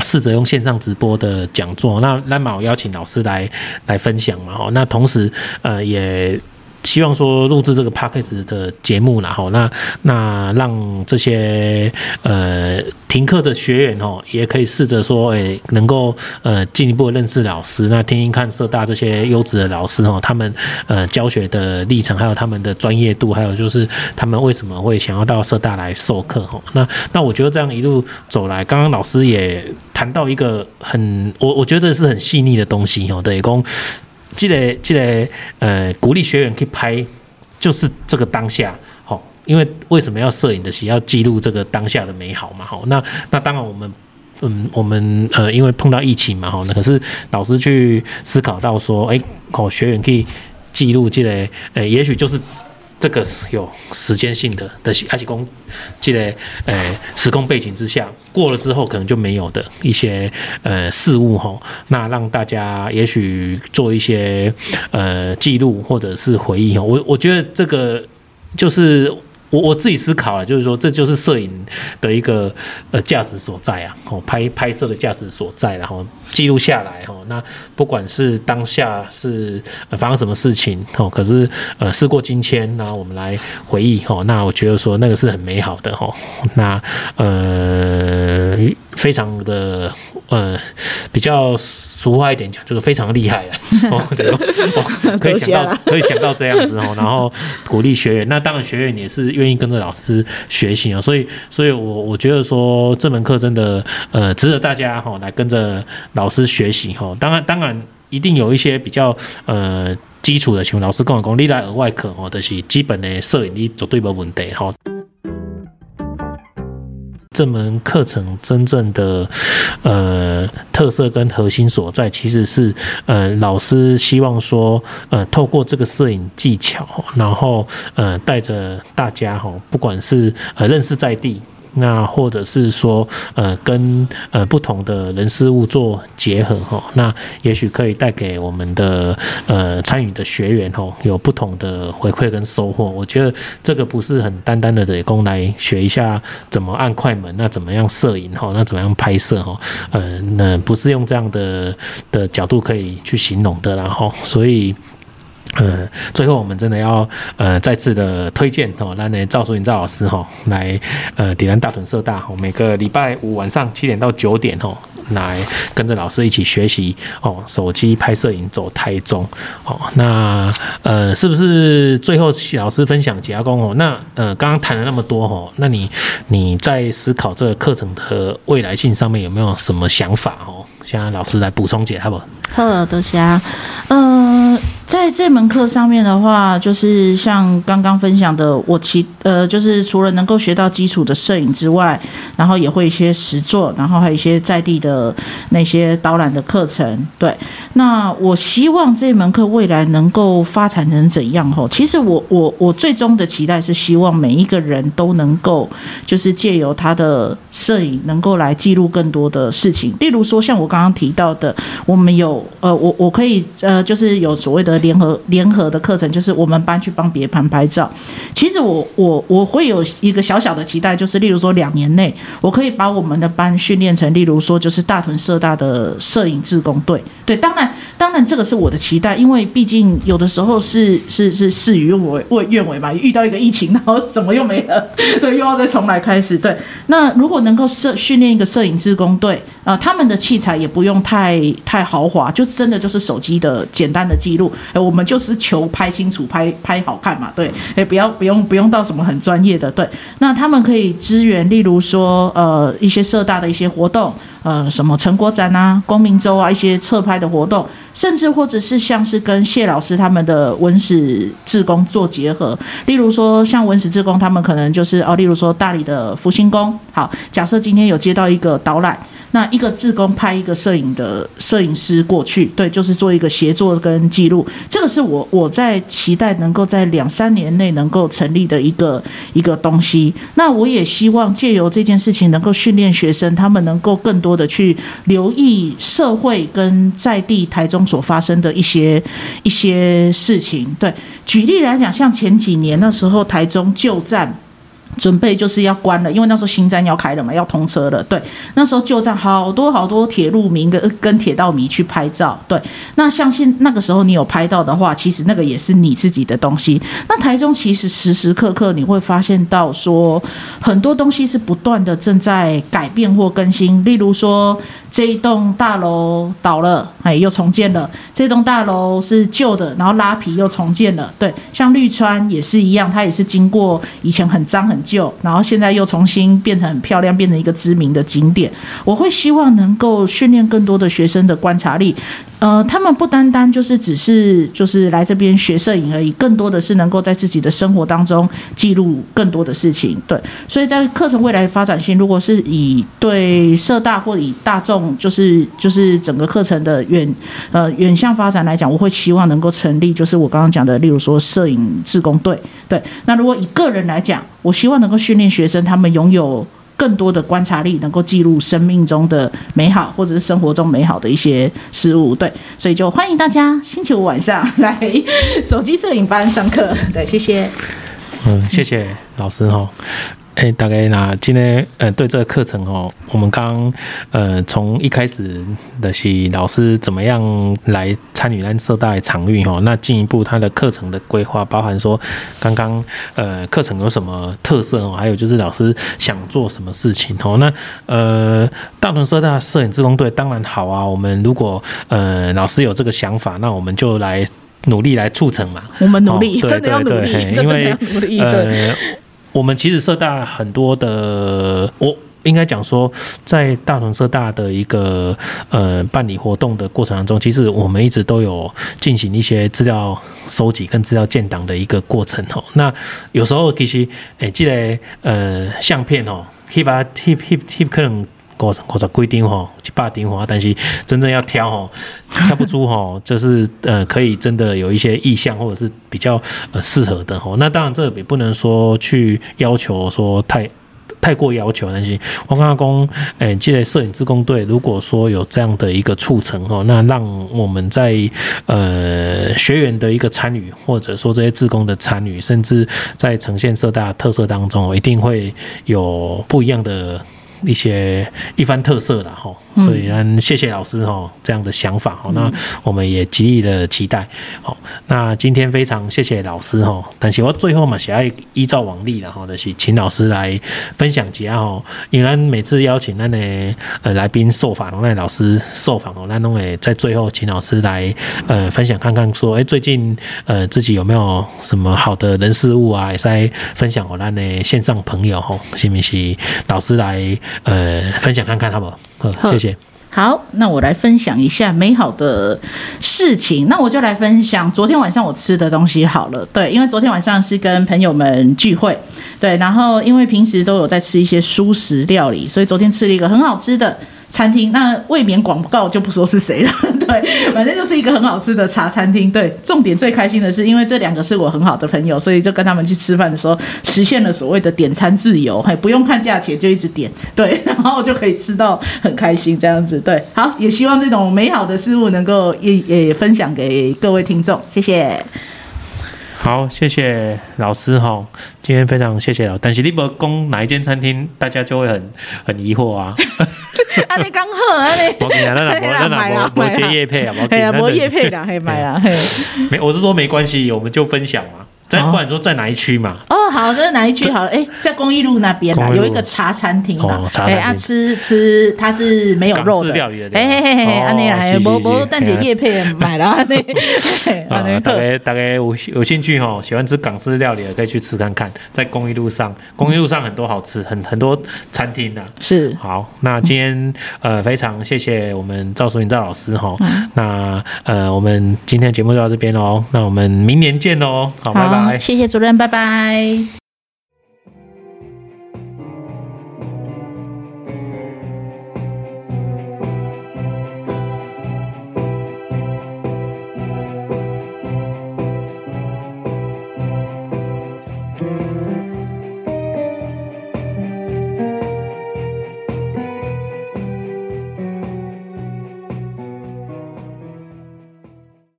试着用线上直播的讲座，那那么我邀请老师来来分享嘛哈。那同时呃也。希望说录制这个 Podcast 的节目，然后那那让这些呃停课的学员哦，也可以试着说，诶，能够呃进一步认识老师，那听听看社大这些优质的老师哦，他们呃教学的历程，还有他们的专业度，还有就是他们为什么会想要到社大来授课哦。那那我觉得这样一路走来，刚刚老师也谈到一个很我我觉得是很细腻的东西哦，对公。记得记得，呃，鼓励学员去拍，就是这个当下，好，因为为什么要摄影的？是要记录这个当下的美好嘛，好，那那当然我们，嗯，我们呃，因为碰到疫情嘛，好，那可是老师去思考到说，哎，好，学员可以记录，记得，呃，也许就是。这个是有时间性的的，埃及公记得呃时空背景之下过了之后，可能就没有的一些呃事物哈。那让大家也许做一些呃记录或者是回忆哈。我我觉得这个就是。我我自己思考了，就是说，这就是摄影的一个呃价值所在啊，哦，拍拍摄的价值所在，然后记录下来，哦，那不管是当下是发生什么事情，哦，可是呃事过境迁，然后我们来回忆，哦，那我觉得说那个是很美好的，哦，那呃非常的呃比较。俗话一点讲，就是非常厉害了！哦，对哦，可以想到，可以想到这样子哦。然后鼓励学员，那当然学员也是愿意跟着老师学习啊。所以，所以我我觉得说这门课真的呃值得大家哈来跟着老师学习哈。当然，当然一定有一些比较呃基础的，请老师跟我讲，你来额外课哦，就是基本的摄影你绝对没问题哈。这门课程真正的呃特色跟核心所在，其实是呃老师希望说呃透过这个摄影技巧，然后呃带着大家哈，不管是呃认识在地。那或者是说，呃，跟呃不同的人事物做结合哈，那也许可以带给我们的呃参与的学员哈，有不同的回馈跟收获。我觉得这个不是很单单的得供来学一下怎么按快门，那怎么样摄影哈，那怎么样拍摄哈，呃，那不是用这样的的角度可以去形容的，然后所以。呃，最后我们真的要呃再次的推荐哦，那呢赵淑颖赵老师哈来呃底兰大屯社大，每个礼拜五晚上七点到九点哦，来跟着老师一起学习哦，手机拍摄影走台中哦，那呃是不是最后老师分享加工哦？那呃刚刚谈了那么多哦，那你你在思考这个课程的未来性上面有没有什么想法哦？现在老师来补充解，好不好？好的，霞，嗯、在这门课上面的话，就是像刚刚分享的，我其呃，就是除了能够学到基础的摄影之外，然后也会一些实作，然后还有一些在地的那些导览的课程。对，那我希望这门课未来能够发展成怎样？吼，其实我我我最终的期待是希望每一个人都能够，就是借由他的摄影，能够来记录更多的事情。例如说，像我刚刚提到的，我们有呃，我我可以呃，就是有所谓的。联合联合的课程就是我们班去帮别班拍照。其实我我我会有一个小小的期待，就是例如说两年内，我可以把我们的班训练成，例如说就是大屯社大的摄影志工队。对，当然当然这个是我的期待，因为毕竟有的时候是是是事与愿违愿违嘛，遇到一个疫情，然后什么又没了，对，又要再重来开始。对，那如果能够摄训练一个摄影志工队，啊，他们的器材也不用太太豪华，就真的就是手机的简单的记录。哎我们就是求拍清楚、拍拍好看嘛，对，哎，不要不用不用到什么很专业的，对，那他们可以支援，例如说，呃，一些社大的一些活动，呃，什么成果展啊、光明周啊，一些侧拍的活动。甚至或者是像是跟谢老师他们的文史志工做结合，例如说像文史志工，他们可能就是哦，例如说大理的福星宫，好，假设今天有接到一个导览，那一个志工派一个摄影的摄影师过去，对，就是做一个协作跟记录，这个是我我在期待能够在两三年内能够成立的一个一个东西。那我也希望借由这件事情能够训练学生，他们能够更多的去留意社会跟在地台中。所发生的一些一些事情，对，举例来讲，像前几年那时候，台中旧站。准备就是要关了，因为那时候新站要开了嘛，要通车了。对，那时候旧站好多好多铁路迷跟跟铁道迷去拍照。对，那相信那个时候你有拍到的话，其实那个也是你自己的东西。那台中其实时时刻刻你会发现到说，很多东西是不断的正在改变或更新。例如说，这一栋大楼倒了，哎，又重建了；这栋大楼是旧的，然后拉皮又重建了。对，像绿川也是一样，它也是经过以前很脏很。旧，然后现在又重新变成很漂亮，变成一个知名的景点。我会希望能够训练更多的学生的观察力，呃，他们不单单就是只是就是来这边学摄影而已，更多的是能够在自己的生活当中记录更多的事情。对，所以在课程未来发展性，如果是以对社大或以大众，就是就是整个课程的远呃远向发展来讲，我会希望能够成立，就是我刚刚讲的，例如说摄影志工队。对，那如果以个人来讲，我希望能够训练学生，他们拥有更多的观察力，能够记录生命中的美好，或者是生活中美好的一些事物。对，所以就欢迎大家星期五晚上来手机摄影班上课。对，谢谢。嗯，谢谢老师哈。哎、欸，大概那今天呃，对这个课程哦，我们刚呃从一开始的是老师怎么样来参与咱社大的场域哦，那进一步他的课程的规划，包含说刚刚呃课程有什么特色哦，还有就是老师想做什么事情哦，那呃大屯社大摄影志工队当然好啊，我们如果呃老师有这个想法，那我们就来努力来促成嘛，我们努力，真的要努力，因为努力呃。我们其实社大很多的，我应该讲说，在大同社大的一个呃办理活动的过程当中，其实我们一直都有进行一些资料收集跟资料建档的一个过程哦。那有时候其实诶，记得呃相片哦，一把一一一可能。过过着规定吼，一百张吼，但是真正要挑吼，挑不出吼，就是呃，可以真的有一些意向或者是比较呃适合的吼。那当然这也不能说去要求说太太过要求，那些我刚刚讲，诶，这类摄影志工队如果说有这样的一个促成哦，那让我们在呃学员的一个参与，或者说这些志工的参与，甚至在呈现社大特色当中，一定会有不一样的。一些一番特色了哈，所以呢，谢谢老师哈这样的想法哈，那我们也极力的期待。好，那今天非常谢谢老师哈，但是我最后嘛，想要依照往例然后就是请老师来分享一下哈，因为每次邀请那的呃来宾受访，那老师受访哦，那都会在最后请老师来呃分享看看说，哎，最近呃自己有没有什么好的人事物啊，也在分享我那的线上朋友哈，是不是？老师来。呃，分享看看好不好？好，谢谢。好，那我来分享一下美好的事情。那我就来分享昨天晚上我吃的东西好了。对，因为昨天晚上是跟朋友们聚会，对，然后因为平时都有在吃一些素食料理，所以昨天吃了一个很好吃的。餐厅，那未免广告就不说是谁了，对，反正就是一个很好吃的茶餐厅。对，重点最开心的是，因为这两个是我很好的朋友，所以就跟他们去吃饭的时候，实现了所谓的点餐自由，嘿不用看价钱就一直点，对，然后就可以吃到很开心这样子。对，好，也希望这种美好的事物能够也也分享给各位听众，谢谢。好，谢谢老师哈，今天非常谢谢老师，但是你不讲哪一间餐厅，大家就会很很疑惑啊。啊，你刚好啊，你。我给你啊，那那那那我我接叶配啊，我给。哎呀，我业配啦，嘿买啦，嘿。没，我是说没关系，我们就分享嘛。在不管说在哪一区嘛？哦，好，这是哪一区？好了，哎，在公益路那边啦，有一个茶餐厅嘛。哎，啊，吃吃，它是没有肉的。哎嘿嘿嘿，安尼啊，无无蛋姐叶配买了 安尼。啊，大家大家有有兴趣哈，喜欢吃港式料理的可以去吃看看，在公益路上，公益路上很多好吃，很很多餐厅的。是。好，那今天呃非常谢谢我们赵淑云赵老师哈。那呃我们今天节目就到这边喽，那我们明年见喽。好，拜拜。谢谢主任，拜拜。